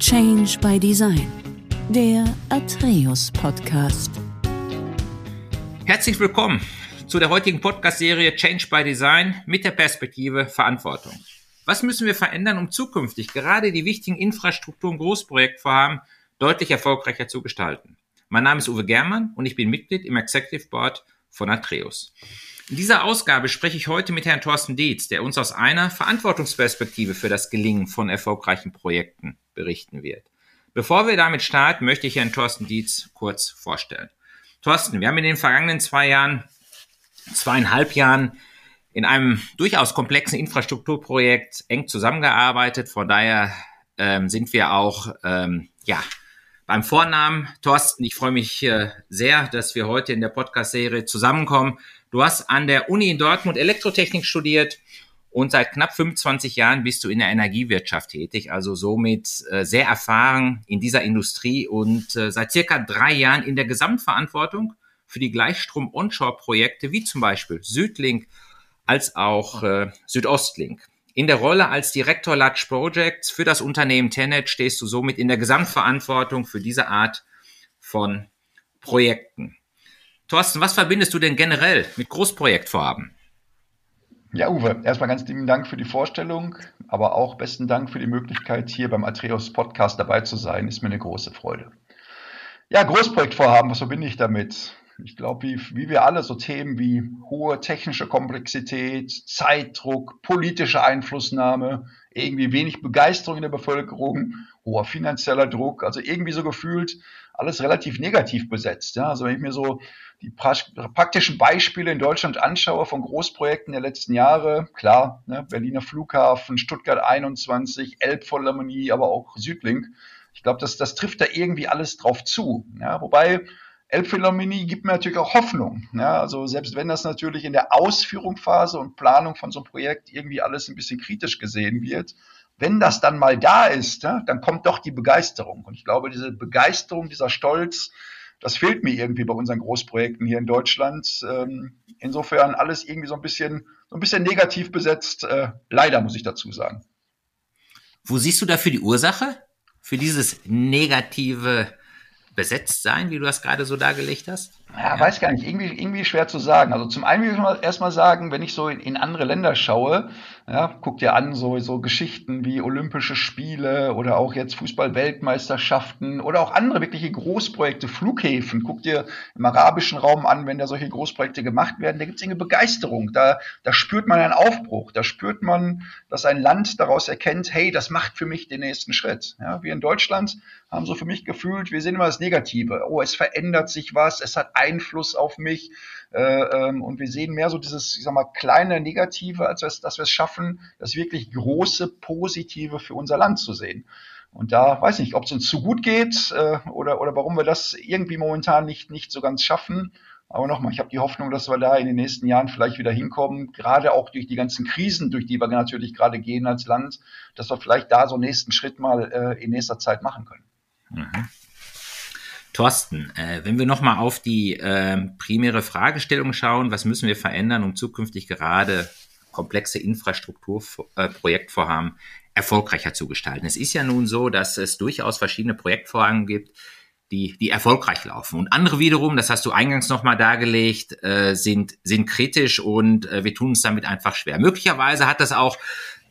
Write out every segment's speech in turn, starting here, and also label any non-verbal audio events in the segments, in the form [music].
Change by Design, der Atreus Podcast. Herzlich willkommen zu der heutigen Podcast-Serie Change by Design mit der Perspektive Verantwortung. Was müssen wir verändern, um zukünftig gerade die wichtigen Infrastruktur- und Großprojektvorhaben deutlich erfolgreicher zu gestalten? Mein Name ist Uwe Germann und ich bin Mitglied im Executive Board von Atreus. In dieser Ausgabe spreche ich heute mit Herrn Thorsten Dietz, der uns aus einer Verantwortungsperspektive für das Gelingen von erfolgreichen Projekten berichten wird. Bevor wir damit starten, möchte ich Herrn Thorsten Dietz kurz vorstellen. Thorsten, wir haben in den vergangenen zwei Jahren, zweieinhalb Jahren in einem durchaus komplexen Infrastrukturprojekt eng zusammengearbeitet. Von daher ähm, sind wir auch ähm, ja beim Vornamen. Thorsten, ich freue mich äh, sehr, dass wir heute in der Podcast-Serie zusammenkommen. Du hast an der Uni in Dortmund Elektrotechnik studiert und seit knapp 25 Jahren bist du in der Energiewirtschaft tätig, also somit äh, sehr erfahren in dieser Industrie und äh, seit circa drei Jahren in der Gesamtverantwortung für die Gleichstrom-Onshore-Projekte wie zum Beispiel Südlink als auch äh, Südostlink. In der Rolle als Direktor Large Projects für das Unternehmen Tenet stehst du somit in der Gesamtverantwortung für diese Art von Projekten. Thorsten, was verbindest du denn generell mit Großprojektvorhaben? Ja, Uwe, erstmal ganz lieben Dank für die Vorstellung, aber auch besten Dank für die Möglichkeit, hier beim Atreus Podcast dabei zu sein. Ist mir eine große Freude. Ja, Großprojektvorhaben, was verbinde ich damit? Ich glaube, wie, wie wir alle so Themen wie hohe technische Komplexität, Zeitdruck, politische Einflussnahme, irgendwie wenig Begeisterung in der Bevölkerung, hoher finanzieller Druck, also irgendwie so gefühlt alles relativ negativ besetzt. Ja? Also wenn ich mir so die praktischen Beispiele in Deutschland anschaue von Großprojekten der letzten Jahre, klar, ne, Berliner Flughafen, Stuttgart 21, Elbphilharmonie, aber auch Südlink, ich glaube, das, das trifft da irgendwie alles drauf zu. Ja? Wobei Elbphilharmonie gibt mir natürlich auch Hoffnung. Ja, also selbst wenn das natürlich in der Ausführungsphase und Planung von so einem Projekt irgendwie alles ein bisschen kritisch gesehen wird, wenn das dann mal da ist, ja, dann kommt doch die Begeisterung. Und ich glaube, diese Begeisterung, dieser Stolz, das fehlt mir irgendwie bei unseren Großprojekten hier in Deutschland. Ähm, insofern alles irgendwie so ein bisschen, so ein bisschen negativ besetzt. Äh, leider muss ich dazu sagen. Wo siehst du dafür die Ursache? Für dieses negative besetzt sein, wie du das gerade so dargelegt hast? Ja, ja, weiß gar nicht. Irgendwie, irgendwie schwer zu sagen. Also zum einen will ich erstmal sagen, wenn ich so in, in, andere Länder schaue, ja, guck dir an, so, so Geschichten wie Olympische Spiele oder auch jetzt Fußball-Weltmeisterschaften oder auch andere wirkliche Großprojekte, Flughäfen. Guck dir im arabischen Raum an, wenn da solche Großprojekte gemacht werden, da gibt es eine Begeisterung. Da, da spürt man einen Aufbruch. Da spürt man, dass ein Land daraus erkennt, hey, das macht für mich den nächsten Schritt. Ja, wir in Deutschland haben so für mich gefühlt, wir sehen immer das Negative. Oh, es verändert sich was, es hat Einfluss auf mich. Äh, ähm, und wir sehen mehr so dieses, ich sag mal, kleine Negative, als dass wir es schaffen, das wirklich große Positive für unser Land zu sehen. Und da weiß ich nicht, ob es uns zu gut geht äh, oder, oder warum wir das irgendwie momentan nicht, nicht so ganz schaffen. Aber nochmal, ich habe die Hoffnung, dass wir da in den nächsten Jahren vielleicht wieder hinkommen, gerade auch durch die ganzen Krisen, durch die wir natürlich gerade gehen als Land, dass wir vielleicht da so einen nächsten Schritt mal äh, in nächster Zeit machen können. Mhm. Thorsten, äh, wenn wir nochmal auf die äh, primäre Fragestellung schauen, was müssen wir verändern, um zukünftig gerade komplexe Infrastrukturprojektvorhaben äh, erfolgreicher zu gestalten? Es ist ja nun so, dass es durchaus verschiedene Projektvorhaben gibt, die, die erfolgreich laufen. Und andere wiederum, das hast du eingangs nochmal dargelegt, äh, sind, sind kritisch und äh, wir tun uns damit einfach schwer. Möglicherweise hat das auch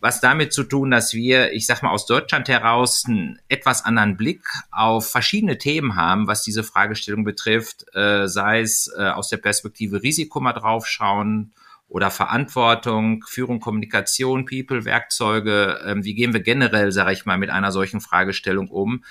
was damit zu tun, dass wir, ich sag mal, aus Deutschland heraus einen etwas anderen Blick auf verschiedene Themen haben, was diese Fragestellung betrifft, äh, sei es äh, aus der Perspektive Risiko mal draufschauen oder Verantwortung, Führung, Kommunikation, People, Werkzeuge, äh, wie gehen wir generell, sage ich mal, mit einer solchen Fragestellung um.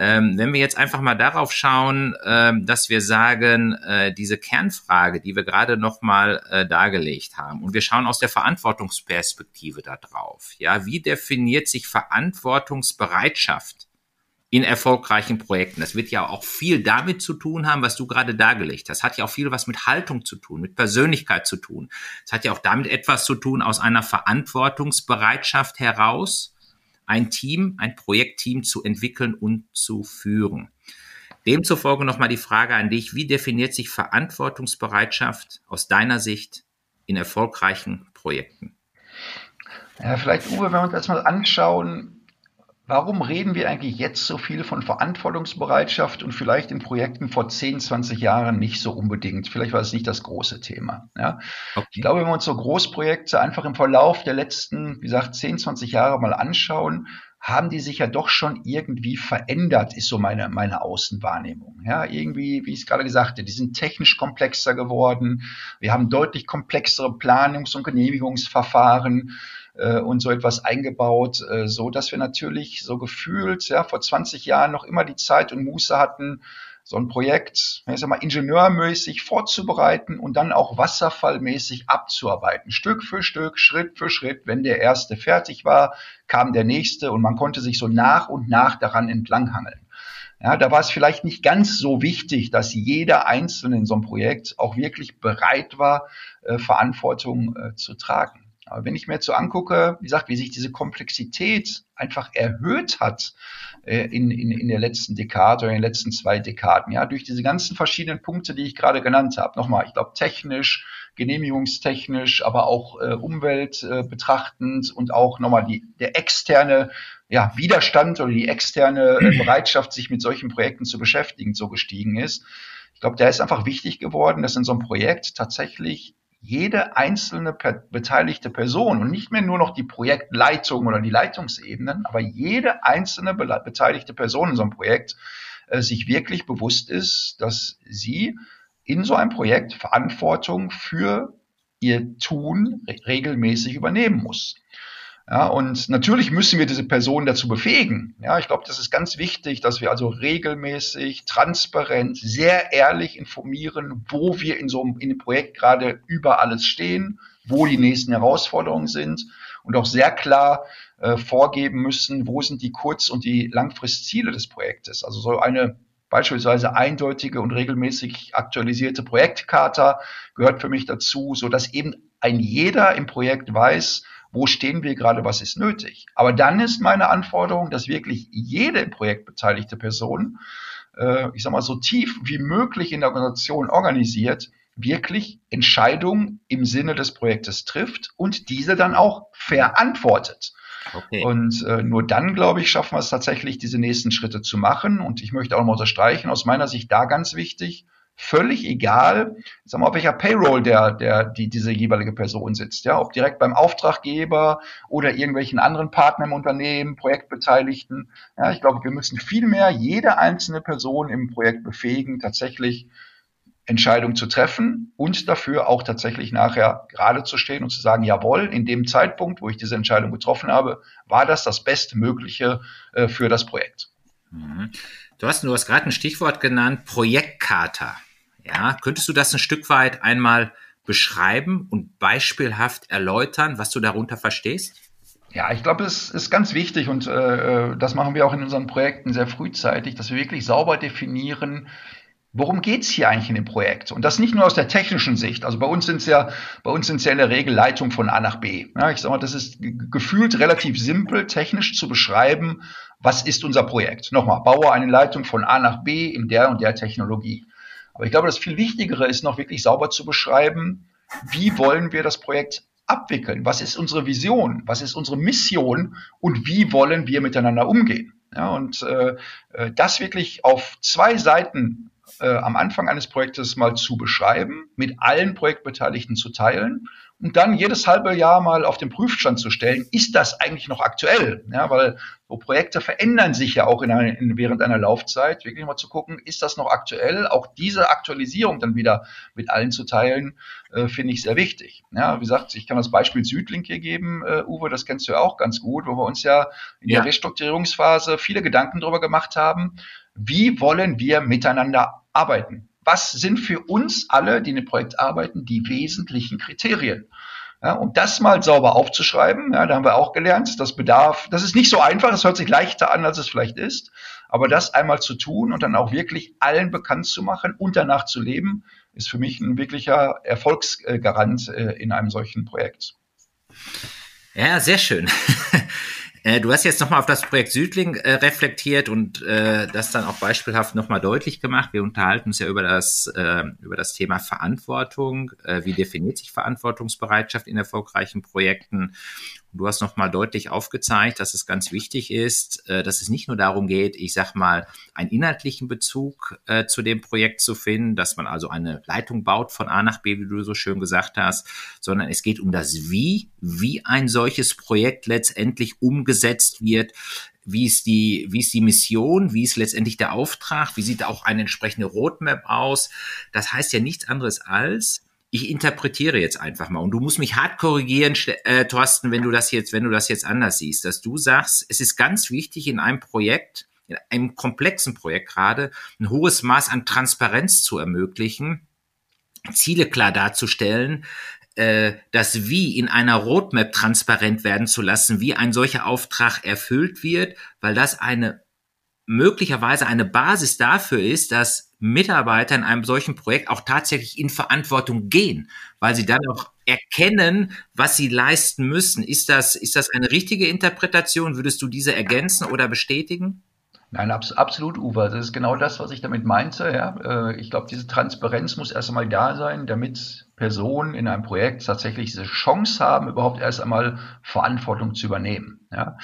Ähm, wenn wir jetzt einfach mal darauf schauen, ähm, dass wir sagen, äh, diese Kernfrage, die wir gerade nochmal äh, dargelegt haben, und wir schauen aus der Verantwortungsperspektive da drauf, ja, wie definiert sich Verantwortungsbereitschaft in erfolgreichen Projekten? Das wird ja auch viel damit zu tun haben, was du gerade dargelegt hast. Das hat ja auch viel was mit Haltung zu tun, mit Persönlichkeit zu tun. Es hat ja auch damit etwas zu tun aus einer Verantwortungsbereitschaft heraus, ein Team, ein Projektteam zu entwickeln und zu führen. Demzufolge nochmal die Frage an dich, wie definiert sich Verantwortungsbereitschaft aus deiner Sicht in erfolgreichen Projekten? Ja, vielleicht, Uwe, wenn wir uns das mal anschauen, warum reden wir eigentlich jetzt so viel von Verantwortungsbereitschaft und vielleicht in Projekten vor 10, 20 Jahren nicht so unbedingt? Vielleicht war es nicht das große Thema. Ja? Ich glaube, wenn wir uns so Großprojekte einfach im Verlauf der letzten, wie gesagt, 10, 20 Jahre mal anschauen, haben die sich ja doch schon irgendwie verändert, ist so meine, meine Außenwahrnehmung. Ja, irgendwie, wie ich es gerade gesagt habe, die sind technisch komplexer geworden. Wir haben deutlich komplexere Planungs- und Genehmigungsverfahren äh, und so etwas eingebaut, äh, so dass wir natürlich so gefühlt, ja, vor 20 Jahren noch immer die Zeit und Muße hatten, so ein Projekt, ich sag mal, ingenieurmäßig vorzubereiten und dann auch wasserfallmäßig abzuarbeiten. Stück für Stück, Schritt für Schritt. Wenn der erste fertig war, kam der nächste und man konnte sich so nach und nach daran entlanghangeln. Ja, da war es vielleicht nicht ganz so wichtig, dass jeder Einzelne in so einem Projekt auch wirklich bereit war, äh, Verantwortung äh, zu tragen. Aber wenn ich mir jetzt so angucke, wie gesagt, wie sich diese Komplexität einfach erhöht hat äh, in, in, in der letzten Dekade oder in den letzten zwei Dekaden, ja, durch diese ganzen verschiedenen Punkte, die ich gerade genannt habe. Nochmal, ich glaube, technisch, genehmigungstechnisch, aber auch äh, Umwelt äh, betrachtend und auch nochmal die, der externe ja, Widerstand oder die externe äh, [clears throat] Bereitschaft, sich mit solchen Projekten zu beschäftigen, so gestiegen ist. Ich glaube, der ist einfach wichtig geworden, dass in so einem Projekt tatsächlich jede einzelne beteiligte Person und nicht mehr nur noch die Projektleitung oder die Leitungsebenen, aber jede einzelne be beteiligte Person in so einem Projekt äh, sich wirklich bewusst ist, dass sie in so einem Projekt Verantwortung für ihr Tun re regelmäßig übernehmen muss. Ja, und natürlich müssen wir diese Personen dazu befähigen. Ja, ich glaube, das ist ganz wichtig, dass wir also regelmäßig, transparent, sehr ehrlich informieren, wo wir in so einem, in dem Projekt gerade über alles stehen, wo die nächsten Herausforderungen sind und auch sehr klar äh, vorgeben müssen, wo sind die Kurz- und die Langfristziele des Projektes. Also so eine beispielsweise eindeutige und regelmäßig aktualisierte Projektkarte gehört für mich dazu, so dass eben ein jeder im Projekt weiß, wo stehen wir gerade, was ist nötig. Aber dann ist meine Anforderung, dass wirklich jede im Projekt beteiligte Person, äh, ich sag mal, so tief wie möglich in der Organisation organisiert, wirklich Entscheidungen im Sinne des Projektes trifft und diese dann auch verantwortet. Okay. Und äh, nur dann, glaube ich, schaffen wir es tatsächlich, diese nächsten Schritte zu machen. Und ich möchte auch mal unterstreichen, aus meiner Sicht da ganz wichtig, völlig egal, sag mal, auf welcher Payroll der, der, die, diese jeweilige Person sitzt, ja, ob direkt beim Auftraggeber oder irgendwelchen anderen Partnern im Unternehmen, Projektbeteiligten. Ja, ich glaube, wir müssen viel mehr jede einzelne Person im Projekt befähigen, tatsächlich Entscheidungen zu treffen und dafür auch tatsächlich nachher gerade zu stehen und zu sagen, jawohl, in dem Zeitpunkt, wo ich diese Entscheidung getroffen habe, war das das Bestmögliche äh, für das Projekt. Mhm. Du hast, du hast gerade ein Stichwort genannt, Projektkater. Ja, könntest du das ein Stück weit einmal beschreiben und beispielhaft erläutern, was du darunter verstehst? Ja, ich glaube, es ist ganz wichtig und äh, das machen wir auch in unseren Projekten sehr frühzeitig, dass wir wirklich sauber definieren, worum geht's hier eigentlich in dem Projekt? Und das nicht nur aus der technischen Sicht. Also bei uns sind es ja, bei uns sind es ja in der Regel Leitungen von A nach B. Ja, ich sag mal, das ist gefühlt relativ simpel, technisch zu beschreiben, was ist unser Projekt. Nochmal, baue eine Leitung von A nach B in der und der Technologie. Aber ich glaube, das viel Wichtigere ist noch wirklich sauber zu beschreiben, wie wollen wir das Projekt abwickeln? Was ist unsere Vision? Was ist unsere Mission? Und wie wollen wir miteinander umgehen? Ja, und äh, äh das wirklich auf zwei Seiten äh, am Anfang eines Projektes mal zu beschreiben, mit allen Projektbeteiligten zu teilen und dann jedes halbe Jahr mal auf den Prüfstand zu stellen, ist das eigentlich noch aktuell? Ja, weil so Projekte verändern sich ja auch in eine, in, während einer Laufzeit. Wirklich mal zu gucken, ist das noch aktuell? Auch diese Aktualisierung dann wieder mit allen zu teilen, äh, finde ich sehr wichtig. Ja, wie gesagt, ich kann das Beispiel Südlink hier geben, äh, Uwe, das kennst du ja auch ganz gut, wo wir uns ja in ja. der Restrukturierungsphase viele Gedanken darüber gemacht haben, wie wollen wir miteinander arbeiten? Was sind für uns alle, die in dem Projekt arbeiten, die wesentlichen Kriterien? Ja, um das mal sauber aufzuschreiben, ja, da haben wir auch gelernt, das bedarf, das ist nicht so einfach, es hört sich leichter an, als es vielleicht ist, aber das einmal zu tun und dann auch wirklich allen bekannt zu machen und danach zu leben, ist für mich ein wirklicher Erfolgsgarant äh, in einem solchen Projekt. Ja, sehr schön. Äh, du hast jetzt nochmal auf das Projekt Südling äh, reflektiert und äh, das dann auch beispielhaft nochmal deutlich gemacht. Wir unterhalten uns ja über das, äh, über das Thema Verantwortung. Wie definiert sich Verantwortungsbereitschaft in erfolgreichen Projekten? Du hast nochmal deutlich aufgezeigt, dass es ganz wichtig ist, äh, dass es nicht nur darum geht, ich sag mal, einen inhaltlichen Bezug äh, zu dem Projekt zu finden, dass man also eine Leitung baut von A nach B, wie du so schön gesagt hast, sondern es geht um das Wie, wie ein solches Projekt letztendlich umgesetzt wird, wie ist die, wie ist die Mission, wie ist letztendlich der Auftrag, wie sieht auch eine entsprechende Roadmap aus. Das heißt ja nichts anderes als, ich interpretiere jetzt einfach mal. Und du musst mich hart korrigieren, äh, Thorsten, wenn du das jetzt, wenn du das jetzt anders siehst, dass du sagst, es ist ganz wichtig in einem Projekt, in einem komplexen Projekt gerade, ein hohes Maß an Transparenz zu ermöglichen, Ziele klar darzustellen, äh, das Wie in einer Roadmap transparent werden zu lassen, wie ein solcher Auftrag erfüllt wird, weil das eine möglicherweise eine Basis dafür ist, dass Mitarbeiter in einem solchen Projekt auch tatsächlich in Verantwortung gehen, weil sie dann auch erkennen, was sie leisten müssen. Ist das, ist das eine richtige Interpretation? Würdest du diese ergänzen oder bestätigen? Nein, abs absolut, Uwe. Das ist genau das, was ich damit meinte. Ja. Äh, ich glaube, diese Transparenz muss erst einmal da sein, damit Personen in einem Projekt tatsächlich diese Chance haben, überhaupt erst einmal Verantwortung zu übernehmen. Ja.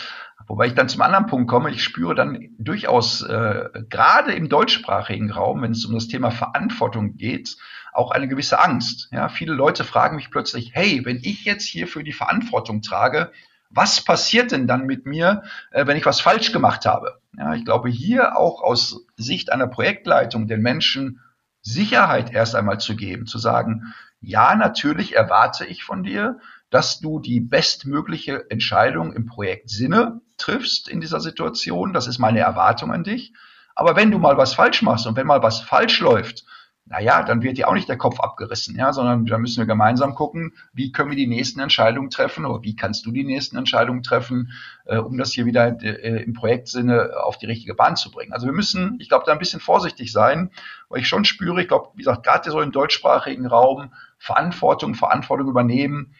Wobei ich dann zum anderen Punkt komme, ich spüre dann durchaus äh, gerade im deutschsprachigen Raum, wenn es um das Thema Verantwortung geht, auch eine gewisse Angst. Ja, viele Leute fragen mich plötzlich, hey, wenn ich jetzt hier für die Verantwortung trage, was passiert denn dann mit mir, äh, wenn ich was falsch gemacht habe? Ja, ich glaube, hier auch aus Sicht einer Projektleitung den Menschen Sicherheit erst einmal zu geben, zu sagen, ja, natürlich erwarte ich von dir, dass du die bestmögliche Entscheidung im Projektsinne triffst in dieser Situation. Das ist meine Erwartung an dich. Aber wenn du mal was falsch machst und wenn mal was falsch läuft, naja, dann wird dir auch nicht der Kopf abgerissen, ja, sondern da müssen wir gemeinsam gucken, wie können wir die nächsten Entscheidungen treffen oder wie kannst du die nächsten Entscheidungen treffen, äh, um das hier wieder äh, im Projektsinne auf die richtige Bahn zu bringen. Also wir müssen, ich glaube, da ein bisschen vorsichtig sein, weil ich schon spüre, ich glaube, wie gesagt, gerade so im deutschsprachigen Raum Verantwortung, Verantwortung übernehmen,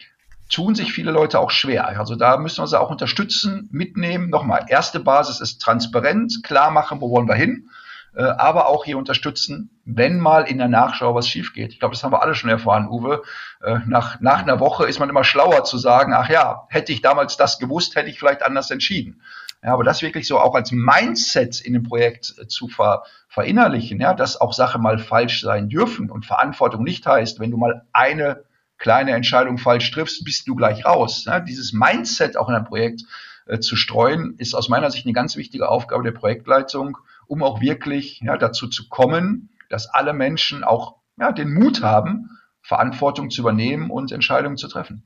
tun sich viele Leute auch schwer. Also da müssen wir sie auch unterstützen, mitnehmen. Nochmal, erste Basis ist transparent, klar machen, wo wollen wir hin, äh, aber auch hier unterstützen, wenn mal in der Nachschau was schief geht. Ich glaube, das haben wir alle schon erfahren, Uwe. Äh, nach, nach einer Woche ist man immer schlauer zu sagen, ach ja, hätte ich damals das gewusst, hätte ich vielleicht anders entschieden. Ja, aber das wirklich so auch als Mindset in dem Projekt äh, zu ver, verinnerlichen, ja, dass auch Sachen mal falsch sein dürfen und Verantwortung nicht heißt, wenn du mal eine kleine Entscheidung falsch triffst, bist du gleich raus. Ja, dieses Mindset auch in ein Projekt äh, zu streuen, ist aus meiner Sicht eine ganz wichtige Aufgabe der Projektleitung, um auch wirklich ja, dazu zu kommen, dass alle Menschen auch ja, den Mut haben, Verantwortung zu übernehmen und Entscheidungen zu treffen.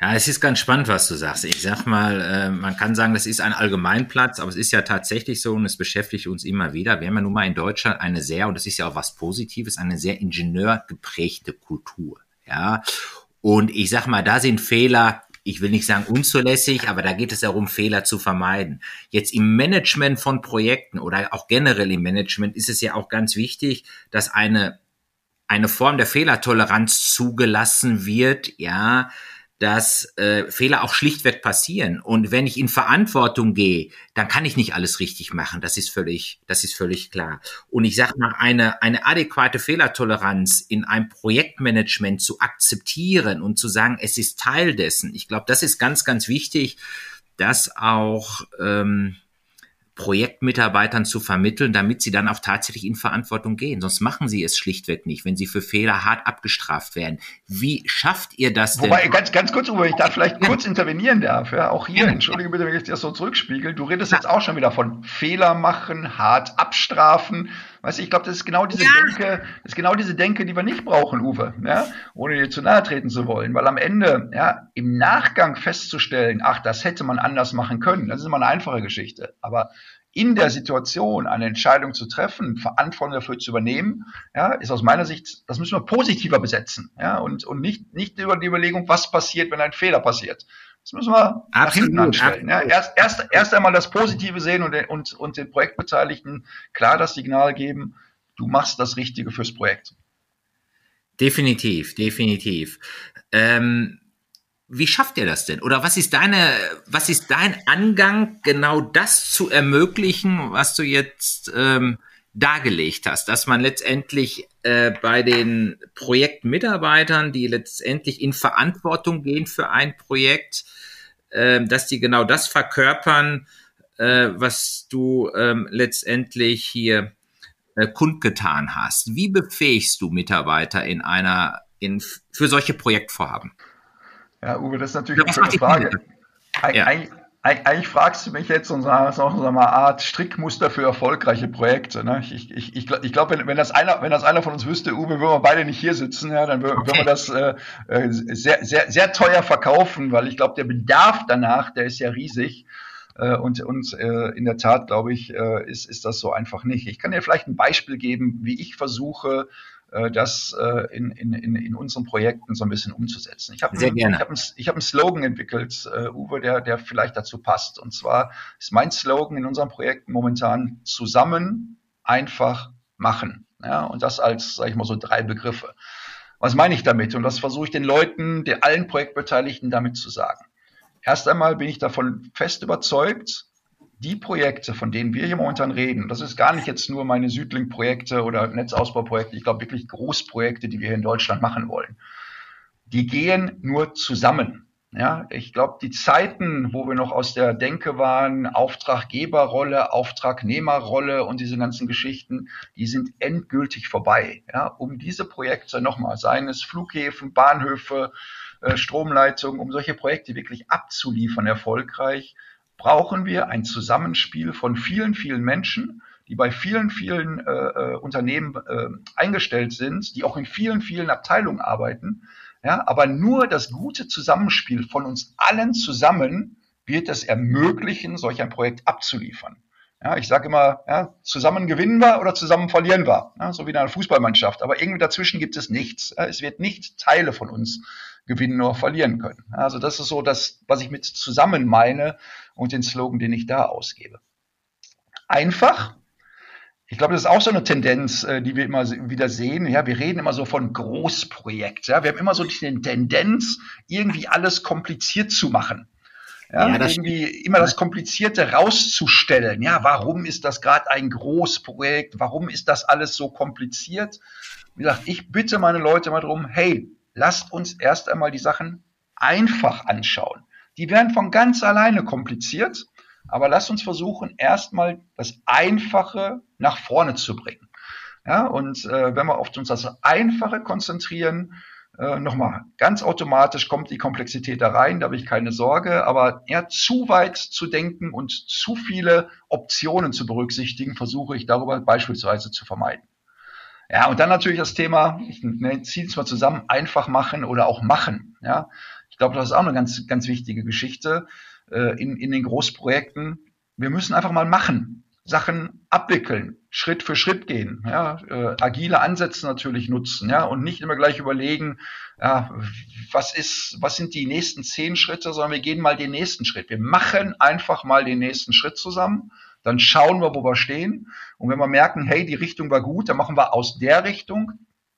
Ja, es ist ganz spannend, was du sagst. Ich sag mal, äh, man kann sagen, das ist ein Allgemeinplatz, aber es ist ja tatsächlich so und es beschäftigt uns immer wieder. Wir haben ja nun mal in Deutschland eine sehr, und das ist ja auch was Positives, eine sehr ingenieurgeprägte Kultur. Ja. Und ich sag mal, da sind Fehler, ich will nicht sagen unzulässig, aber da geht es darum, Fehler zu vermeiden. Jetzt im Management von Projekten oder auch generell im Management ist es ja auch ganz wichtig, dass eine, eine Form der Fehlertoleranz zugelassen wird, ja, dass äh, Fehler auch schlichtweg passieren. Und wenn ich in Verantwortung gehe, dann kann ich nicht alles richtig machen. Das ist völlig, das ist völlig klar. Und ich sage mal, eine, eine adäquate Fehlertoleranz in einem Projektmanagement zu akzeptieren und zu sagen, es ist Teil dessen. Ich glaube, das ist ganz, ganz wichtig, dass auch ähm, Projektmitarbeitern zu vermitteln, damit sie dann auch tatsächlich in Verantwortung gehen. Sonst machen sie es schlichtweg nicht, wenn sie für Fehler hart abgestraft werden. Wie schafft ihr das denn? Wobei, ganz, ganz kurz, Uwe, ich da vielleicht ja. kurz intervenieren darf. Ja, auch hier, entschuldige bitte, wenn ich das so zurückspiegel. Du redest ja. jetzt auch schon wieder von Fehler machen, hart abstrafen. Weißt du, ich glaube, das ist genau diese Denke, das ist genau diese Denke, die wir nicht brauchen, Uwe, ja, ohne dir zu nahe treten zu wollen. Weil am Ende, ja, im Nachgang festzustellen, ach, das hätte man anders machen können, das ist immer eine einfache Geschichte. Aber in der Situation eine Entscheidung zu treffen, Verantwortung dafür zu übernehmen, ja, ist aus meiner Sicht, das müssen wir positiver besetzen, ja, und, und nicht, nicht über die Überlegung, was passiert, wenn ein Fehler passiert. Das müssen wir absolut, anstellen. Ja. Erst, erst, erst einmal das Positive sehen und, und, und den Projektbeteiligten klar das Signal geben, du machst das Richtige fürs Projekt. Definitiv, definitiv. Ähm, wie schafft ihr das denn? Oder was ist deine, was ist dein Angang, genau das zu ermöglichen, was du jetzt ähm, dargelegt hast, dass man letztendlich äh, bei den Projektmitarbeitern, die letztendlich in Verantwortung gehen für ein Projekt, dass die genau das verkörpern, äh, was du ähm, letztendlich hier äh, kundgetan hast. Wie befähigst du Mitarbeiter in einer, in, für solche Projektvorhaben? Ja, Uwe, das ist natürlich eine schöne Frage. Ja. Eigentlich, eigentlich fragst du mich jetzt auch so eine Art Strickmuster für erfolgreiche Projekte. Ne? Ich, ich, ich, ich glaube, wenn, wenn, das einer, wenn das einer von uns wüsste, Uwe, würden wir beide nicht hier sitzen, ja, dann würden okay. wir das äh, äh, sehr, sehr, sehr teuer verkaufen, weil ich glaube, der Bedarf danach, der ist ja riesig. Äh, und und äh, in der Tat, glaube ich, äh, ist, ist das so einfach nicht. Ich kann dir vielleicht ein Beispiel geben, wie ich versuche, das äh, in, in, in unseren Projekten so ein bisschen umzusetzen. Ich habe einen, hab einen, hab einen Slogan entwickelt, äh, Uwe, der, der vielleicht dazu passt. Und zwar ist mein Slogan in unseren Projekten momentan zusammen einfach machen. Ja, und das als, sage ich mal, so drei Begriffe. Was meine ich damit? Und das versuche ich den Leuten, den allen Projektbeteiligten damit zu sagen. Erst einmal bin ich davon fest überzeugt, die Projekte, von denen wir hier momentan reden, das ist gar nicht jetzt nur meine Südlink-Projekte oder Netzausbauprojekte, ich glaube wirklich Großprojekte, die wir hier in Deutschland machen wollen, die gehen nur zusammen. Ja, ich glaube, die Zeiten, wo wir noch aus der Denke waren, Auftraggeberrolle, Auftragnehmerrolle und diese ganzen Geschichten, die sind endgültig vorbei. Ja, um diese Projekte nochmal, seien es Flughäfen, Bahnhöfe, äh, Stromleitungen, um solche Projekte wirklich abzuliefern erfolgreich, brauchen wir ein Zusammenspiel von vielen, vielen Menschen, die bei vielen, vielen äh, äh, Unternehmen äh, eingestellt sind, die auch in vielen, vielen Abteilungen arbeiten. Ja, aber nur das gute Zusammenspiel von uns allen zusammen wird es ermöglichen, solch ein Projekt abzuliefern. Ja, ich sage immer, ja, zusammen gewinnen wir oder zusammen verlieren wir, ja, so wie in einer Fußballmannschaft. Aber irgendwie dazwischen gibt es nichts. Ja, es wird nicht Teile von uns gewinnen oder verlieren können. Also das ist so das, was ich mit zusammen meine und den Slogan, den ich da ausgebe. Einfach. Ich glaube, das ist auch so eine Tendenz, äh, die wir immer wieder sehen. Ja, wir reden immer so von Großprojekt. Ja, wir haben immer so die Tendenz, irgendwie alles kompliziert zu machen. Ja, ja irgendwie immer das Komplizierte rauszustellen. Ja, warum ist das gerade ein Großprojekt? Warum ist das alles so kompliziert? Wie gesagt, ich bitte meine Leute mal drum, hey, lasst uns erst einmal die Sachen einfach anschauen. Die werden von ganz alleine kompliziert, aber lasst uns versuchen, erstmal das Einfache nach vorne zu bringen. Ja, und äh, wenn wir auf uns das Einfache konzentrieren, äh, nochmal, ganz automatisch kommt die Komplexität da rein, da habe ich keine Sorge, aber eher zu weit zu denken und zu viele Optionen zu berücksichtigen, versuche ich darüber beispielsweise zu vermeiden. Ja, und dann natürlich das Thema, ich ne, ziehe es mal zusammen, einfach machen oder auch machen. Ja, ich glaube, das ist auch eine ganz, ganz wichtige Geschichte äh, in, in den Großprojekten. Wir müssen einfach mal machen, Sachen abwickeln, Schritt für Schritt gehen, ja, äh, agile Ansätze natürlich nutzen, ja, und nicht immer gleich überlegen, ja, was ist, was sind die nächsten zehn Schritte, sondern wir gehen mal den nächsten Schritt. Wir machen einfach mal den nächsten Schritt zusammen dann schauen wir, wo wir stehen. Und wenn wir merken, hey, die Richtung war gut, dann machen wir aus der Richtung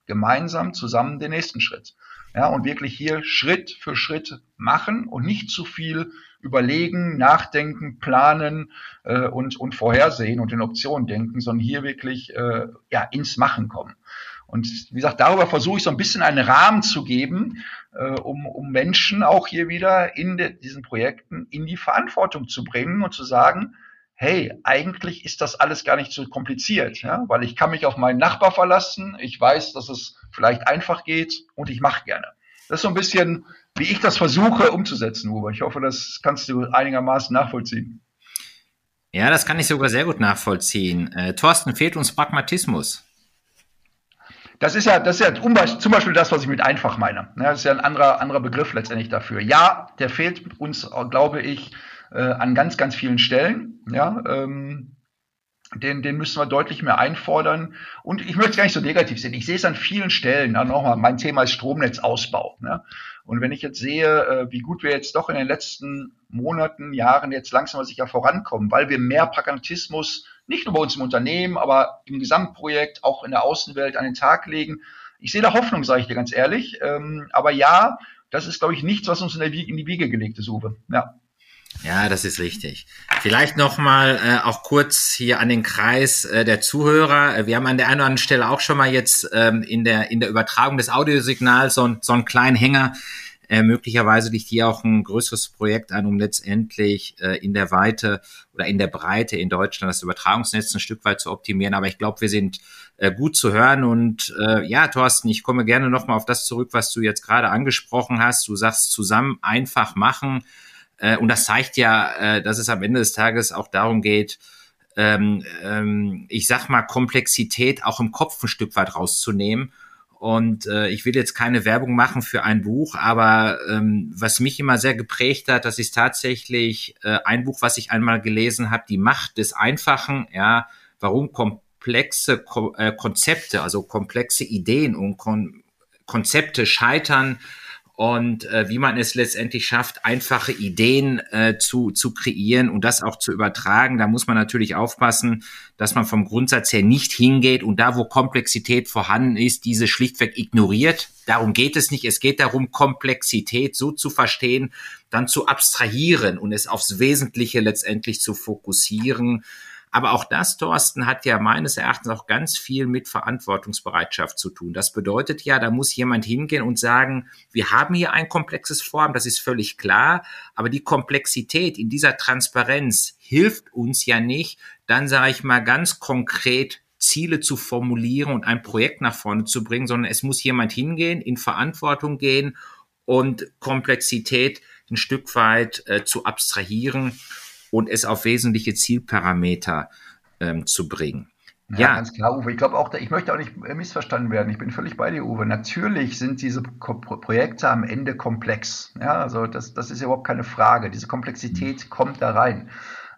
gemeinsam zusammen den nächsten Schritt. Ja, und wirklich hier Schritt für Schritt machen und nicht zu viel überlegen, nachdenken, planen äh, und, und vorhersehen und in Optionen denken, sondern hier wirklich äh, ja, ins Machen kommen. Und wie gesagt, darüber versuche ich so ein bisschen einen Rahmen zu geben, äh, um, um Menschen auch hier wieder in de, diesen Projekten in die Verantwortung zu bringen und zu sagen, hey, eigentlich ist das alles gar nicht so kompliziert, ja, weil ich kann mich auf meinen Nachbar verlassen, ich weiß, dass es vielleicht einfach geht und ich mache gerne. Das ist so ein bisschen, wie ich das versuche umzusetzen, Uwe. Ich hoffe, das kannst du einigermaßen nachvollziehen. Ja, das kann ich sogar sehr gut nachvollziehen. Äh, Thorsten, fehlt uns Pragmatismus? Das ist ja, das ist ja zum Beispiel das, was ich mit einfach meine. Ja, das ist ja ein anderer, anderer Begriff letztendlich dafür. Ja, der fehlt uns, glaube ich, äh, an ganz, ganz vielen Stellen. Ja, ähm, den, den müssen wir deutlich mehr einfordern. Und ich möchte es gar nicht so negativ sehen. Ich sehe es an vielen Stellen. Ja, nochmal, mein Thema ist Stromnetzausbau. Ne? Und wenn ich jetzt sehe, äh, wie gut wir jetzt doch in den letzten Monaten, Jahren jetzt langsam sicher vorankommen, weil wir mehr Pragmatismus nicht nur bei uns im Unternehmen, aber im Gesamtprojekt, auch in der Außenwelt an den Tag legen. Ich sehe da Hoffnung, sage ich dir ganz ehrlich. Ähm, aber ja, das ist, glaube ich, nichts, was uns in, Wiege, in die Wiege gelegt ist, Uwe. Ja. Ja, das ist richtig. Vielleicht nochmal äh, auch kurz hier an den Kreis äh, der Zuhörer. Äh, wir haben an der einen oder anderen Stelle auch schon mal jetzt ähm, in, der, in der Übertragung des Audiosignals so, so einen kleinen Hänger Äh, möglicherweise liegt hier auch ein größeres Projekt an, um letztendlich äh, in der Weite oder in der Breite in Deutschland das Übertragungsnetz ein Stück weit zu optimieren. Aber ich glaube, wir sind äh, gut zu hören. Und äh, ja, Thorsten, ich komme gerne nochmal auf das zurück, was du jetzt gerade angesprochen hast. Du sagst zusammen einfach machen. Äh, und das zeigt ja, äh, dass es am Ende des Tages auch darum geht, ähm, ähm, ich sag mal, Komplexität auch im Kopf ein Stück weit rauszunehmen. Und äh, ich will jetzt keine Werbung machen für ein Buch, aber ähm, was mich immer sehr geprägt hat, das ist tatsächlich äh, ein Buch, was ich einmal gelesen habe, Die Macht des Einfachen, ja, warum komplexe Ko äh, Konzepte, also komplexe Ideen und Kon Konzepte scheitern und äh, wie man es letztendlich schafft, einfache Ideen äh, zu, zu kreieren und das auch zu übertragen. Da muss man natürlich aufpassen, dass man vom Grundsatz her nicht hingeht und da, wo Komplexität vorhanden ist, diese schlichtweg ignoriert. Darum geht es nicht. Es geht darum, Komplexität so zu verstehen, dann zu abstrahieren und es aufs Wesentliche letztendlich zu fokussieren. Aber auch das, Thorsten, hat ja meines Erachtens auch ganz viel mit Verantwortungsbereitschaft zu tun. Das bedeutet ja, da muss jemand hingehen und sagen, wir haben hier ein komplexes Vorhaben, das ist völlig klar, aber die Komplexität in dieser Transparenz hilft uns ja nicht, dann sage ich mal ganz konkret Ziele zu formulieren und ein Projekt nach vorne zu bringen, sondern es muss jemand hingehen, in Verantwortung gehen und Komplexität ein Stück weit äh, zu abstrahieren und es auf wesentliche Zielparameter ähm, zu bringen. Ja, ja, ganz klar, Uwe. Ich glaube auch, ich möchte auch nicht missverstanden werden. Ich bin völlig bei dir, Uwe. Natürlich sind diese Projekte am Ende komplex. Ja, also das, das ist überhaupt keine Frage. Diese Komplexität mhm. kommt da rein.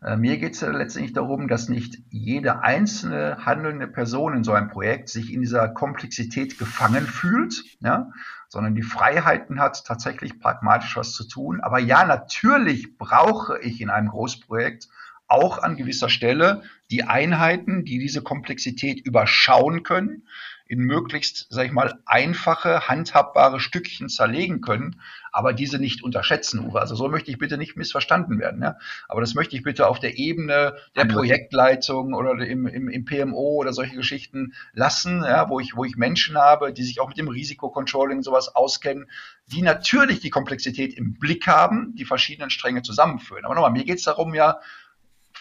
Äh, mir geht es ja letztendlich darum, dass nicht jede einzelne handelnde Person in so einem Projekt sich in dieser Komplexität gefangen fühlt, ja, sondern die Freiheiten hat, tatsächlich pragmatisch was zu tun. Aber ja, natürlich brauche ich in einem Großprojekt auch an gewisser Stelle die Einheiten, die diese Komplexität überschauen können, in möglichst, sag ich mal, einfache, handhabbare Stückchen zerlegen können, aber diese nicht unterschätzen, Uwe. Also so möchte ich bitte nicht missverstanden werden. Ja? Aber das möchte ich bitte auf der Ebene der Projektleitung oder im, im, im PMO oder solche Geschichten lassen, ja? wo, ich, wo ich Menschen habe, die sich auch mit dem Risikocontrolling sowas auskennen, die natürlich die Komplexität im Blick haben, die verschiedenen Stränge zusammenführen. Aber nochmal, mir geht es darum ja,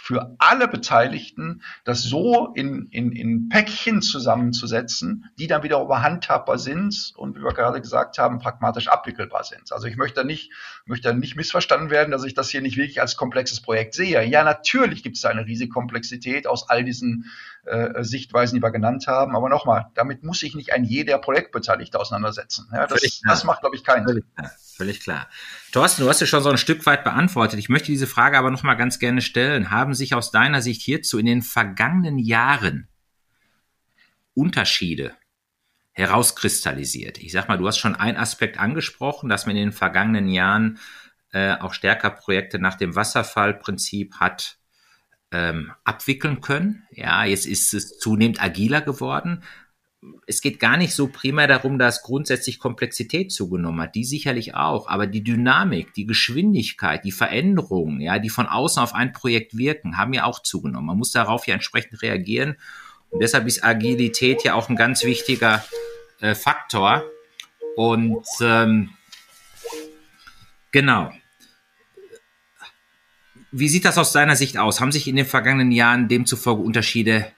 für alle Beteiligten, das so in, in, in Päckchen zusammenzusetzen, die dann wiederum handhabbar sind und wie wir gerade gesagt haben, pragmatisch abwickelbar sind. Also ich möchte nicht, möchte nicht missverstanden werden, dass ich das hier nicht wirklich als komplexes Projekt sehe. Ja, natürlich gibt es eine riesige Komplexität aus all diesen äh, Sichtweisen, die wir genannt haben. Aber nochmal, damit muss sich nicht ein jeder Projektbeteiligte auseinandersetzen. Ja, das, das macht, glaube ich, keinen Sinn. Völlig klar. Thorsten, du hast ja schon so ein Stück weit beantwortet. Ich möchte diese Frage aber noch mal ganz gerne stellen. Haben sich aus deiner Sicht hierzu in den vergangenen Jahren Unterschiede herauskristallisiert? Ich sag mal, du hast schon einen Aspekt angesprochen, dass man in den vergangenen Jahren äh, auch stärker Projekte nach dem Wasserfallprinzip hat ähm, abwickeln können. Ja, jetzt ist es zunehmend agiler geworden es geht gar nicht so primär darum, dass grundsätzlich Komplexität zugenommen hat, die sicherlich auch, aber die Dynamik, die Geschwindigkeit, die Veränderungen, ja, die von außen auf ein Projekt wirken, haben ja auch zugenommen. Man muss darauf ja entsprechend reagieren und deshalb ist Agilität ja auch ein ganz wichtiger äh, Faktor und ähm, genau. Wie sieht das aus deiner Sicht aus? Haben sich in den vergangenen Jahren demzufolge Unterschiede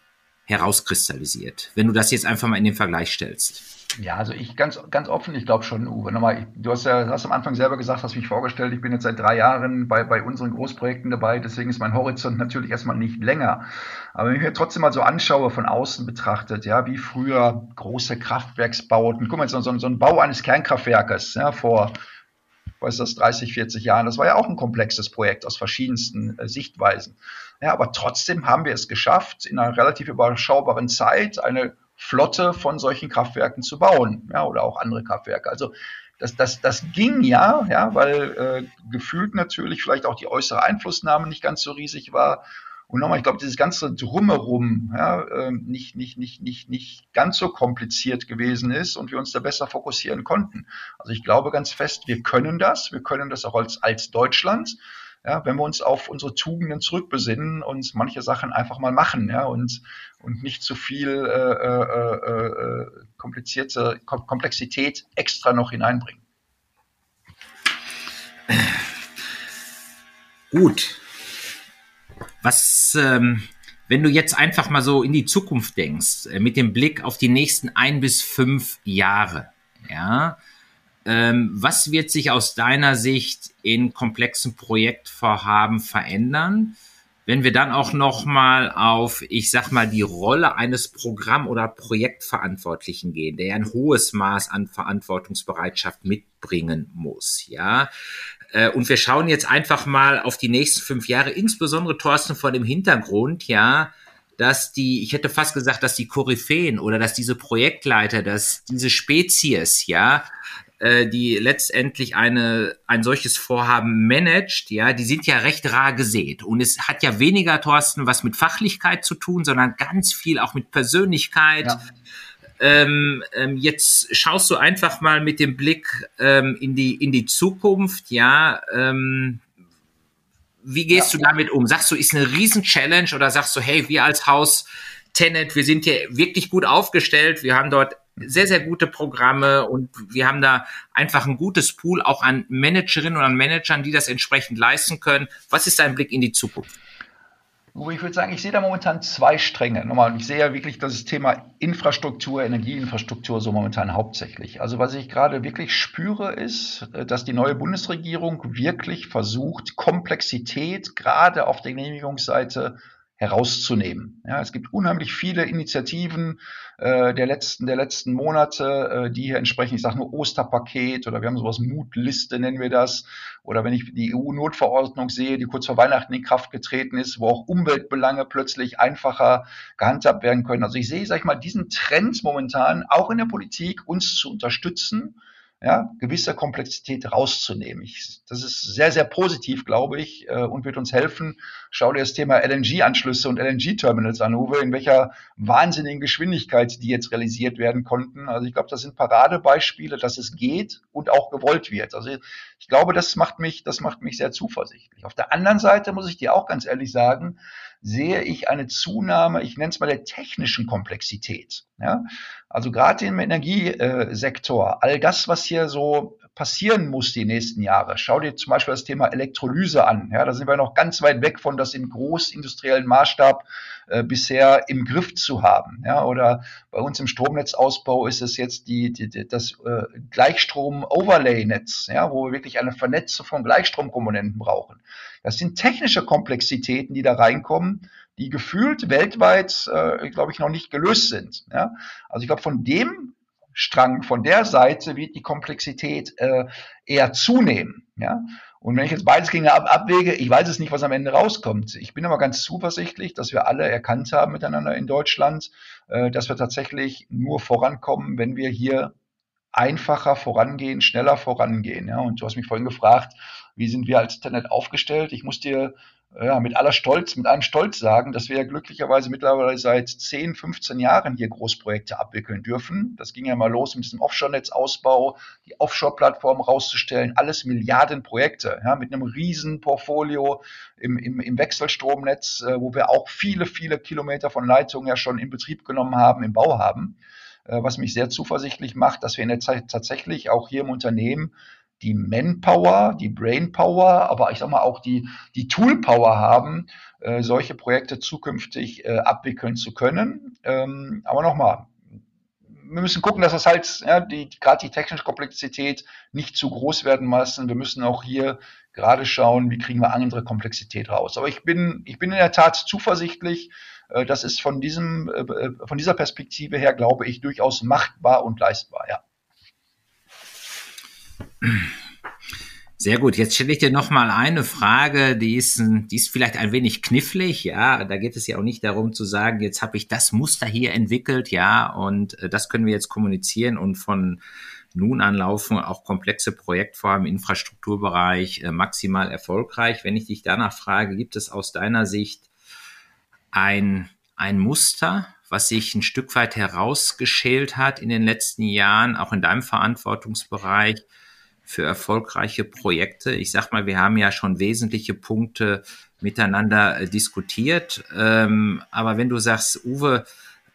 herauskristallisiert, wenn du das jetzt einfach mal in den Vergleich stellst? Ja, also ich ganz, ganz offen, ich glaube schon, Uwe. Nochmal, ich, du hast ja hast am Anfang selber gesagt, hast mich vorgestellt, ich bin jetzt seit drei Jahren bei, bei unseren Großprojekten dabei, deswegen ist mein Horizont natürlich erstmal nicht länger. Aber wenn ich mir trotzdem mal so anschaue, von außen betrachtet, ja, wie früher große Kraftwerksbauten, guck mal, so, so, so ein Bau eines Kernkraftwerkes, ja, vor weiß das, 30, 40 Jahren. Das war ja auch ein komplexes Projekt aus verschiedensten äh, Sichtweisen. Ja, aber trotzdem haben wir es geschafft, in einer relativ überschaubaren Zeit eine Flotte von solchen Kraftwerken zu bauen, ja, oder auch andere Kraftwerke. Also das, das, das ging ja, ja, weil äh, gefühlt natürlich vielleicht auch die äußere Einflussnahme nicht ganz so riesig war und nochmal, ich glaube, dieses ganze Drumherum ja, ähm, nicht, nicht, nicht, nicht, nicht ganz so kompliziert gewesen ist und wir uns da besser fokussieren konnten. Also ich glaube ganz fest, wir können das. Wir können das auch als, als Deutschland ja, wenn wir uns auf unsere Tugenden zurückbesinnen und manche Sachen einfach mal machen ja, und, und nicht zu viel äh, äh, äh, äh komplizierte Komplexität extra noch hineinbringen. Gut. Was, ähm, wenn du jetzt einfach mal so in die Zukunft denkst, äh, mit dem Blick auf die nächsten ein bis fünf Jahre, ja, ähm, was wird sich aus deiner Sicht in komplexen Projektvorhaben verändern? Wenn wir dann auch noch mal auf, ich sag mal, die Rolle eines Programm- oder Projektverantwortlichen gehen, der ein hohes Maß an Verantwortungsbereitschaft mitbringen muss, ja. Äh, und wir schauen jetzt einfach mal auf die nächsten fünf Jahre, insbesondere Thorsten vor dem Hintergrund, ja, dass die, ich hätte fast gesagt, dass die Koryphäen oder dass diese Projektleiter, dass diese Spezies, ja, äh, die letztendlich eine, ein solches Vorhaben managt, ja, die sind ja recht rar gesät. Und es hat ja weniger, Thorsten, was mit Fachlichkeit zu tun, sondern ganz viel auch mit Persönlichkeit. Ja. Ähm, ähm, jetzt schaust du einfach mal mit dem Blick ähm, in die in die Zukunft, ja. Ähm, wie gehst ja. du damit um? Sagst du, ist eine Riesen-Challenge oder sagst du, hey, wir als Haus Tenet, wir sind hier wirklich gut aufgestellt, wir haben dort sehr, sehr gute Programme und wir haben da einfach ein gutes Pool auch an Managerinnen und an Managern, die das entsprechend leisten können. Was ist dein Blick in die Zukunft? Ich würde sagen, ich sehe da momentan zwei Stränge. Nochmal, ich sehe ja wirklich das Thema Infrastruktur, Energieinfrastruktur so momentan hauptsächlich. Also was ich gerade wirklich spüre, ist, dass die neue Bundesregierung wirklich versucht, Komplexität gerade auf der Genehmigungsseite herauszunehmen. Ja, es gibt unheimlich viele Initiativen äh, der letzten der letzten Monate, äh, die hier entsprechen. Ich sage nur Osterpaket oder wir haben sowas Mutliste nennen wir das. Oder wenn ich die EU-Notverordnung sehe, die kurz vor Weihnachten in Kraft getreten ist, wo auch Umweltbelange plötzlich einfacher gehandhabt werden können. Also ich sehe, sag ich mal, diesen Trend momentan auch in der Politik uns zu unterstützen ja, gewisse Komplexität rauszunehmen. Ich, das ist sehr, sehr positiv, glaube ich, äh, und wird uns helfen. Schau dir das Thema LNG-Anschlüsse und LNG-Terminals an, Uwe, in welcher wahnsinnigen Geschwindigkeit die jetzt realisiert werden konnten. Also ich glaube, das sind Paradebeispiele, dass es geht und auch gewollt wird. Also ich glaube, das macht mich, das macht mich sehr zuversichtlich. Auf der anderen Seite muss ich dir auch ganz ehrlich sagen, sehe ich eine Zunahme, ich nenne es mal der technischen Komplexität. Ja? Also gerade im Energiesektor, all das, was hier so passieren muss die nächsten Jahre. Schau dir zum Beispiel das Thema Elektrolyse an. Ja, da sind wir noch ganz weit weg von, das im großindustriellen Maßstab äh, bisher im Griff zu haben. Ja, oder bei uns im Stromnetzausbau ist es jetzt die, die, das äh, Gleichstrom-Overlay-Netz, ja, wo wir wirklich eine Vernetzung von Gleichstromkomponenten brauchen. Das sind technische Komplexitäten, die da reinkommen, die gefühlt weltweit, äh, glaube ich, noch nicht gelöst sind. Ja? Also ich glaube, von dem Strang, von der Seite wird die Komplexität äh, eher zunehmen. Ja? Und wenn ich jetzt beides gegen ab, abwäge, ich weiß es nicht, was am Ende rauskommt. Ich bin aber ganz zuversichtlich, dass wir alle erkannt haben miteinander in Deutschland, äh, dass wir tatsächlich nur vorankommen, wenn wir hier einfacher vorangehen, schneller vorangehen. Ja? Und du hast mich vorhin gefragt, wie sind wir als Tenet aufgestellt? Ich muss dir ja, mit aller Stolz, mit allem Stolz sagen, dass wir ja glücklicherweise mittlerweile seit 10, 15 Jahren hier Großprojekte abwickeln dürfen. Das ging ja mal los mit diesem Offshore-Netzausbau, die Offshore-Plattform rauszustellen, alles Milliardenprojekte, ja, mit einem riesen Portfolio im, im, im Wechselstromnetz, äh, wo wir auch viele, viele Kilometer von Leitungen ja schon in Betrieb genommen haben, im Bau haben, äh, was mich sehr zuversichtlich macht, dass wir in der Zeit tatsächlich auch hier im Unternehmen die Manpower, die Brainpower, aber ich sag mal auch die, die Toolpower haben, äh, solche Projekte zukünftig äh, abwickeln zu können. Ähm, aber nochmal, wir müssen gucken, dass das halt, ja, die, gerade die technische Komplexität nicht zu groß werden lassen. Wir müssen auch hier gerade schauen, wie kriegen wir andere Komplexität raus. Aber ich bin, ich bin in der Tat zuversichtlich. Äh, das ist von diesem, äh, äh, von dieser Perspektive her, glaube ich, durchaus machbar und leistbar, ja. Sehr gut. Jetzt stelle ich dir noch mal eine Frage, die ist, die ist vielleicht ein wenig knifflig. Ja, da geht es ja auch nicht darum zu sagen, jetzt habe ich das Muster hier entwickelt, ja, und äh, das können wir jetzt kommunizieren und von nun an laufen auch komplexe Projektformen im Infrastrukturbereich äh, maximal erfolgreich. Wenn ich dich danach frage, gibt es aus deiner Sicht ein, ein Muster, was sich ein Stück weit herausgeschält hat in den letzten Jahren, auch in deinem Verantwortungsbereich, für erfolgreiche Projekte. Ich sag mal, wir haben ja schon wesentliche Punkte miteinander äh, diskutiert. Ähm, aber wenn du sagst, Uwe,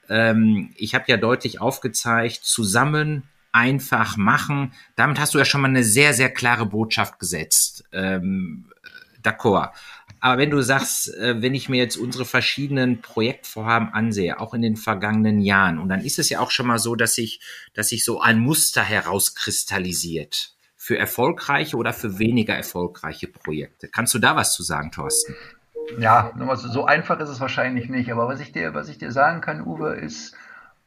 ähm, ich habe ja deutlich aufgezeigt, zusammen einfach machen, damit hast du ja schon mal eine sehr, sehr klare Botschaft gesetzt. Ähm, d'accord. Aber wenn du sagst, äh, wenn ich mir jetzt unsere verschiedenen Projektvorhaben ansehe, auch in den vergangenen Jahren, und dann ist es ja auch schon mal so, dass sich, dass sich so ein Muster herauskristallisiert für erfolgreiche oder für weniger erfolgreiche Projekte. Kannst du da was zu sagen, Thorsten? Ja, so einfach ist es wahrscheinlich nicht. Aber was ich dir, was ich dir sagen kann, Uwe, ist,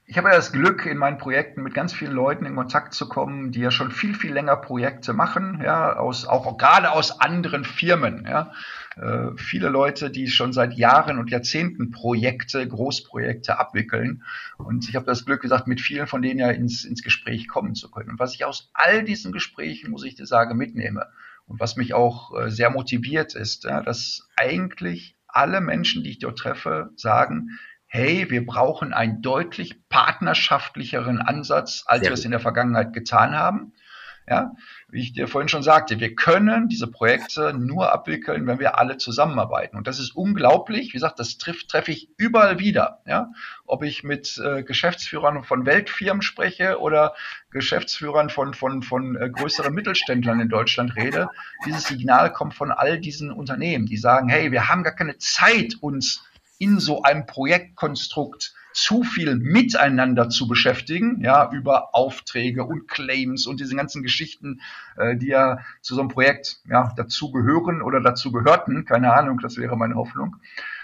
ich habe ja das Glück, in meinen Projekten mit ganz vielen Leuten in Kontakt zu kommen, die ja schon viel, viel länger Projekte machen, ja, aus, auch gerade aus anderen Firmen, ja. Äh, viele Leute, die schon seit Jahren und Jahrzehnten Projekte, Großprojekte abwickeln. Und ich habe das Glück gesagt, mit vielen von denen ja ins, ins Gespräch kommen zu können. Und was ich aus all diesen Gesprächen, muss ich dir sagen, mitnehme und was mich auch äh, sehr motiviert ist, ja, dass eigentlich alle Menschen, die ich dort treffe, sagen, hey, wir brauchen einen deutlich partnerschaftlicheren Ansatz, als ja. wir es in der Vergangenheit getan haben. Ja, wie ich dir vorhin schon sagte, wir können diese Projekte nur abwickeln, wenn wir alle zusammenarbeiten. Und das ist unglaublich. Wie gesagt, das trifft, treffe ich überall wieder. Ja, ob ich mit äh, Geschäftsführern von Weltfirmen spreche oder Geschäftsführern von, von, von äh, größeren Mittelständlern in Deutschland rede. Dieses Signal kommt von all diesen Unternehmen, die sagen, hey, wir haben gar keine Zeit, uns in so einem Projektkonstrukt zu viel miteinander zu beschäftigen, ja, über Aufträge und Claims und diese ganzen Geschichten, äh, die ja zu so einem Projekt ja, dazu gehören oder dazu gehörten, keine Ahnung, das wäre meine Hoffnung.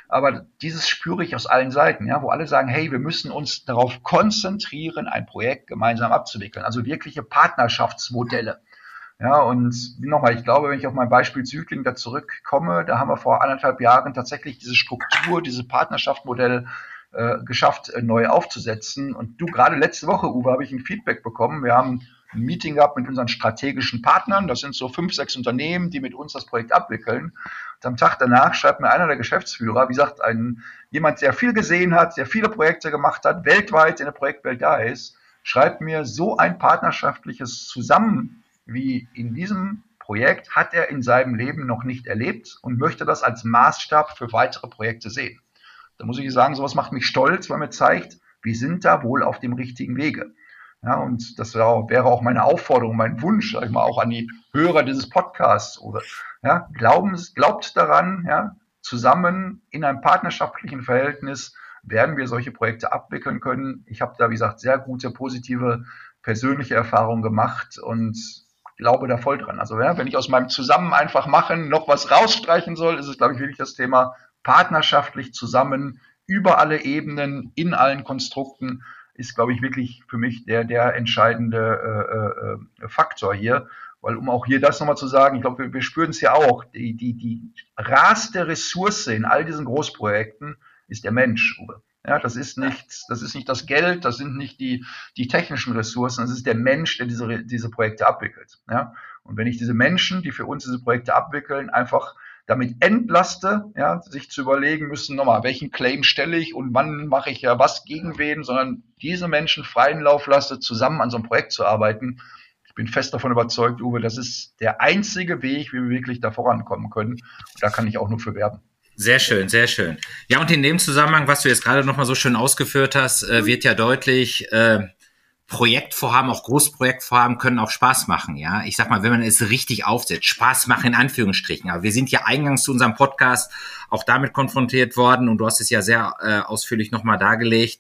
Aber dieses spüre ich aus allen Seiten, ja, wo alle sagen, hey, wir müssen uns darauf konzentrieren, ein Projekt gemeinsam abzuwickeln. Also wirkliche Partnerschaftsmodelle. Ja, und nochmal, ich glaube, wenn ich auf mein Beispiel Südling da zurückkomme, da haben wir vor anderthalb Jahren tatsächlich diese Struktur, dieses Partnerschaftsmodell äh, geschafft, äh, neu aufzusetzen. Und du, gerade letzte Woche, Uwe, habe ich ein Feedback bekommen. Wir haben ein Meeting gehabt mit unseren strategischen Partnern. Das sind so fünf, sechs Unternehmen, die mit uns das Projekt abwickeln. Und am Tag danach schreibt mir einer der Geschäftsführer, wie gesagt, ein, jemand, der viel gesehen hat, der viele Projekte gemacht hat, weltweit in der Projektwelt da ist, schreibt mir so ein partnerschaftliches Zusammen wie in diesem Projekt hat er in seinem Leben noch nicht erlebt und möchte das als Maßstab für weitere Projekte sehen. Da muss ich sagen, sowas macht mich stolz, weil mir zeigt, wir sind da wohl auf dem richtigen Wege. Ja, und das wäre auch, meine Aufforderung, mein Wunsch, sag ich mal, auch an die Hörer dieses Podcasts oder, ja, glauben, glaubt daran, ja, zusammen in einem partnerschaftlichen Verhältnis werden wir solche Projekte abwickeln können. Ich habe da, wie gesagt, sehr gute, positive persönliche Erfahrungen gemacht und glaube da voll dran. Also ja, wenn ich aus meinem Zusammen einfach machen noch was rausstreichen soll, ist es, glaube ich, wirklich das Thema partnerschaftlich zusammen über alle Ebenen, in allen Konstrukten, ist, glaube ich, wirklich für mich der, der entscheidende äh, äh, Faktor hier. Weil, um auch hier das nochmal zu sagen, ich glaube, wir, wir spüren es ja auch, die, die, die raste Ressource in all diesen Großprojekten ist der Mensch. Ja, das ist nicht, das ist nicht das Geld, das sind nicht die, die technischen Ressourcen, das ist der Mensch, der diese, diese Projekte abwickelt. Ja, und wenn ich diese Menschen, die für uns diese Projekte abwickeln, einfach damit entlaste, ja, sich zu überlegen müssen, nochmal, welchen Claim stelle ich und wann mache ich ja was gegen wen, sondern diese Menschen freien Lauf lasse, zusammen an so einem Projekt zu arbeiten. Ich bin fest davon überzeugt, Uwe, das ist der einzige Weg, wie wir wirklich da vorankommen können. Und da kann ich auch nur für werben. Sehr schön, sehr schön. Ja, und in dem Zusammenhang, was du jetzt gerade nochmal so schön ausgeführt hast, äh, wird ja deutlich, äh, Projektvorhaben, auch Großprojektvorhaben können auch Spaß machen, ja. Ich sag mal, wenn man es richtig aufsetzt, Spaß machen in Anführungsstrichen. Aber wir sind ja eingangs zu unserem Podcast auch damit konfrontiert worden und du hast es ja sehr äh, ausführlich nochmal dargelegt,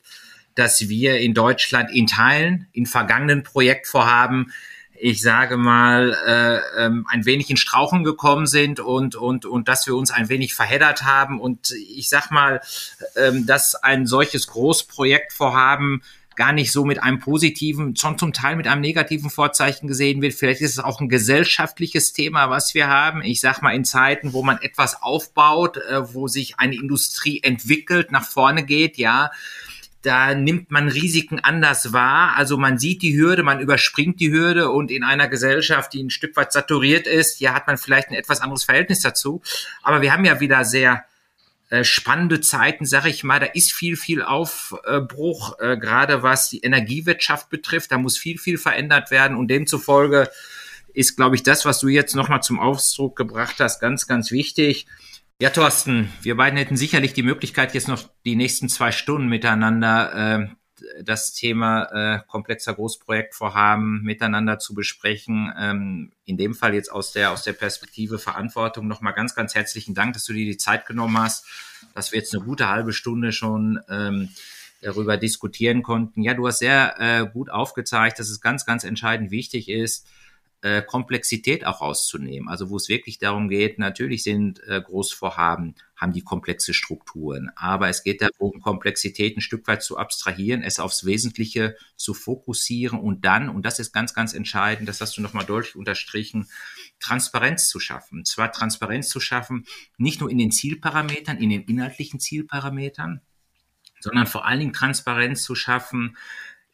dass wir in Deutschland in Teilen, in vergangenen Projektvorhaben ich sage mal, äh, ähm, ein wenig in Strauchen gekommen sind und, und, und dass wir uns ein wenig verheddert haben. Und ich sag mal, ähm, dass ein solches Großprojektvorhaben gar nicht so mit einem positiven, schon zum Teil mit einem negativen Vorzeichen gesehen wird. Vielleicht ist es auch ein gesellschaftliches Thema, was wir haben. Ich sag mal, in Zeiten, wo man etwas aufbaut, äh, wo sich eine Industrie entwickelt, nach vorne geht, ja, da nimmt man Risiken anders wahr. Also man sieht die Hürde, man überspringt die Hürde und in einer Gesellschaft, die ein Stück weit saturiert ist, ja, hat man vielleicht ein etwas anderes Verhältnis dazu. Aber wir haben ja wieder sehr spannende Zeiten, sage ich mal. Da ist viel, viel Aufbruch, äh, gerade was die Energiewirtschaft betrifft. Da muss viel, viel verändert werden und demzufolge ist, glaube ich, das, was du jetzt nochmal zum Ausdruck gebracht hast, ganz, ganz wichtig ja, Thorsten, wir beiden hätten sicherlich die Möglichkeit, jetzt noch die nächsten zwei Stunden miteinander das Thema äh, komplexer Großprojektvorhaben miteinander zu besprechen. Ähm, in dem Fall jetzt aus der, aus der Perspektive Verantwortung nochmal ganz, ganz herzlichen Dank, dass du dir die Zeit genommen hast, dass wir jetzt eine gute halbe Stunde schon ähm, darüber diskutieren konnten. Ja, du hast sehr äh, gut aufgezeigt, dass es ganz, ganz entscheidend wichtig ist, äh, Komplexität auch rauszunehmen. Also wo es wirklich darum geht, natürlich sind äh, Großvorhaben, haben die komplexe Strukturen, aber es geht darum, Komplexität ein Stück weit zu abstrahieren, es aufs Wesentliche zu fokussieren und dann, und das ist ganz, ganz entscheidend, das hast du nochmal deutlich unterstrichen, Transparenz zu schaffen. Und zwar Transparenz zu schaffen, nicht nur in den Zielparametern, in den inhaltlichen Zielparametern, sondern vor allen Dingen Transparenz zu schaffen,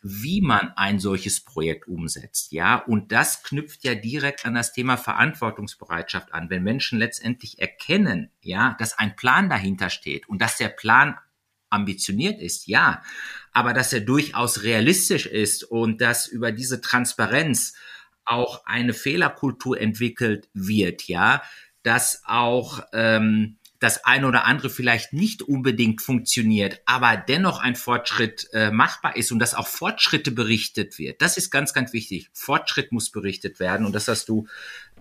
wie man ein solches Projekt umsetzt. Ja, und das knüpft ja direkt an das Thema Verantwortungsbereitschaft an. Wenn Menschen letztendlich erkennen, ja, dass ein Plan dahinter steht und dass der Plan ambitioniert ist, ja, aber dass er durchaus realistisch ist und dass über diese Transparenz auch eine Fehlerkultur entwickelt wird, ja, dass auch ähm, das eine oder andere vielleicht nicht unbedingt funktioniert, aber dennoch ein Fortschritt äh, machbar ist und dass auch Fortschritte berichtet wird. Das ist ganz, ganz wichtig. Fortschritt muss berichtet werden und das hast du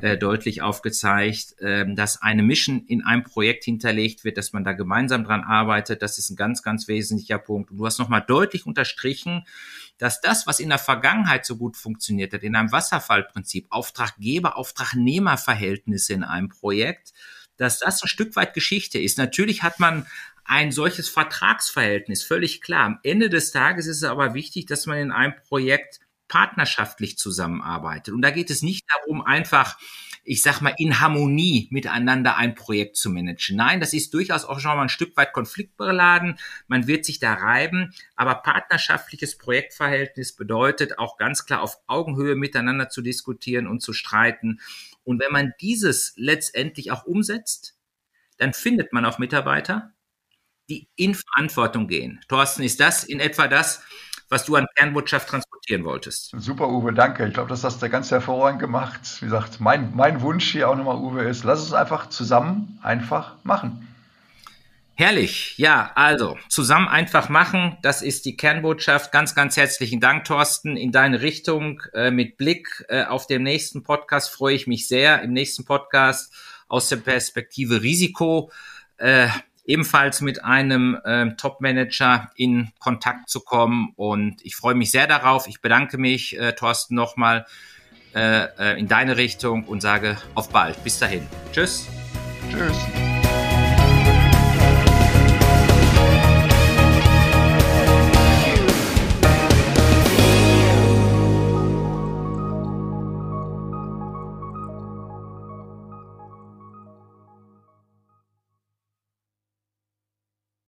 äh, deutlich aufgezeigt, äh, dass eine Mission in einem Projekt hinterlegt wird, dass man da gemeinsam dran arbeitet. Das ist ein ganz, ganz wesentlicher Punkt. Und du hast nochmal deutlich unterstrichen, dass das, was in der Vergangenheit so gut funktioniert hat, in einem Wasserfallprinzip, Auftraggeber-Auftragnehmer-Verhältnisse in einem Projekt, dass das ein Stück weit Geschichte ist. Natürlich hat man ein solches Vertragsverhältnis, völlig klar. Am Ende des Tages ist es aber wichtig, dass man in einem Projekt partnerschaftlich zusammenarbeitet. Und da geht es nicht darum, einfach, ich sag mal, in Harmonie miteinander ein Projekt zu managen. Nein, das ist durchaus auch schon mal ein Stück weit konfliktbeladen. Man wird sich da reiben. Aber partnerschaftliches Projektverhältnis bedeutet auch ganz klar auf Augenhöhe miteinander zu diskutieren und zu streiten und wenn man dieses letztendlich auch umsetzt, dann findet man auch Mitarbeiter, die in Verantwortung gehen. Thorsten, ist das in etwa das, was du an Kernbotschaft transportieren wolltest? Super, Uwe, danke. Ich glaube, das hast du ganz hervorragend gemacht. Wie gesagt, mein, mein Wunsch hier auch nochmal, Uwe, ist, lass es einfach zusammen einfach machen. Herrlich. Ja, also zusammen einfach machen. Das ist die Kernbotschaft. Ganz, ganz herzlichen Dank, Thorsten, in deine Richtung. Äh, mit Blick äh, auf den nächsten Podcast freue ich mich sehr. Im nächsten Podcast aus der Perspektive Risiko. Äh, ebenfalls mit einem äh, Top-Manager in Kontakt zu kommen. Und ich freue mich sehr darauf. Ich bedanke mich, äh, Thorsten, nochmal äh, äh in deine Richtung und sage auf bald. Bis dahin. Tschüss. Tschüss.